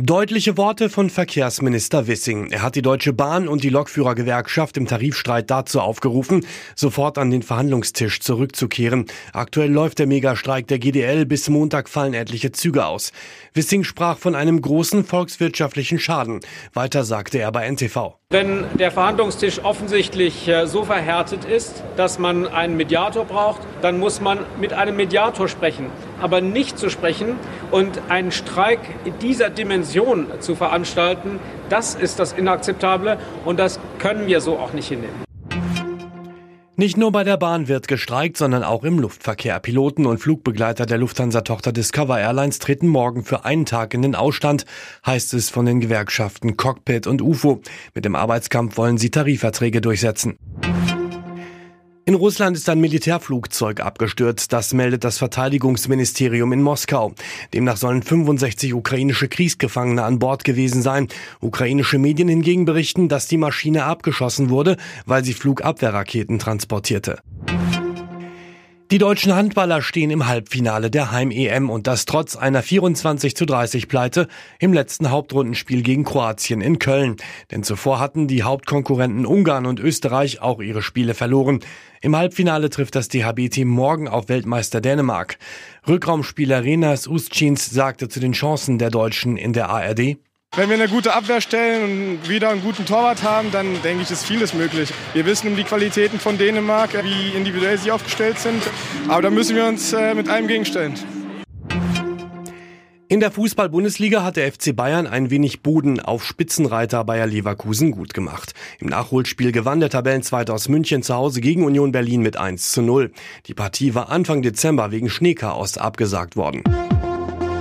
Deutliche Worte von Verkehrsminister Wissing. Er hat die Deutsche Bahn und die Lokführergewerkschaft im Tarifstreit dazu aufgerufen, sofort an den Verhandlungstisch zurückzukehren. Aktuell läuft der Megastreik der GDL. Bis Montag fallen etliche Züge aus. Wissing sprach von einem großen volkswirtschaftlichen Schaden. Weiter sagte er bei NTV. Wenn der Verhandlungstisch offensichtlich äh, so verhärtet ist, dass man einen Mediator braucht, dann muss man mit einem Mediator sprechen. Aber nicht zu sprechen und einen Streik dieser Dimension zu veranstalten, das ist das Inakzeptable und das können wir so auch nicht hinnehmen. Nicht nur bei der Bahn wird gestreikt, sondern auch im Luftverkehr. Piloten und Flugbegleiter der Lufthansa-Tochter Discover Airlines treten morgen für einen Tag in den Ausstand, heißt es von den Gewerkschaften Cockpit und UFO. Mit dem Arbeitskampf wollen sie Tarifverträge durchsetzen. In Russland ist ein Militärflugzeug abgestürzt, das meldet das Verteidigungsministerium in Moskau. Demnach sollen 65 ukrainische Kriegsgefangene an Bord gewesen sein. Ukrainische Medien hingegen berichten, dass die Maschine abgeschossen wurde, weil sie Flugabwehrraketen transportierte. Die deutschen Handballer stehen im Halbfinale der Heim-EM und das trotz einer 24 zu 30 Pleite im letzten Hauptrundenspiel gegen Kroatien in Köln. Denn zuvor hatten die Hauptkonkurrenten Ungarn und Österreich auch ihre Spiele verloren. Im Halbfinale trifft das DHB-Team morgen auf Weltmeister Dänemark. Rückraumspieler Renas Ustschins sagte zu den Chancen der Deutschen in der ARD. Wenn wir eine gute Abwehr stellen und wieder einen guten Torwart haben, dann denke ich, ist vieles möglich. Wir wissen um die Qualitäten von Dänemark, wie individuell sie aufgestellt sind. Aber da müssen wir uns äh, mit allem gegenstellen. In der Fußball-Bundesliga hat der FC Bayern ein wenig Boden auf Spitzenreiter Bayer Leverkusen gut gemacht. Im Nachholspiel gewann der Tabellenzweiter aus München zu Hause gegen Union Berlin mit 1 zu 0. Die Partie war Anfang Dezember wegen Schneechaos abgesagt worden.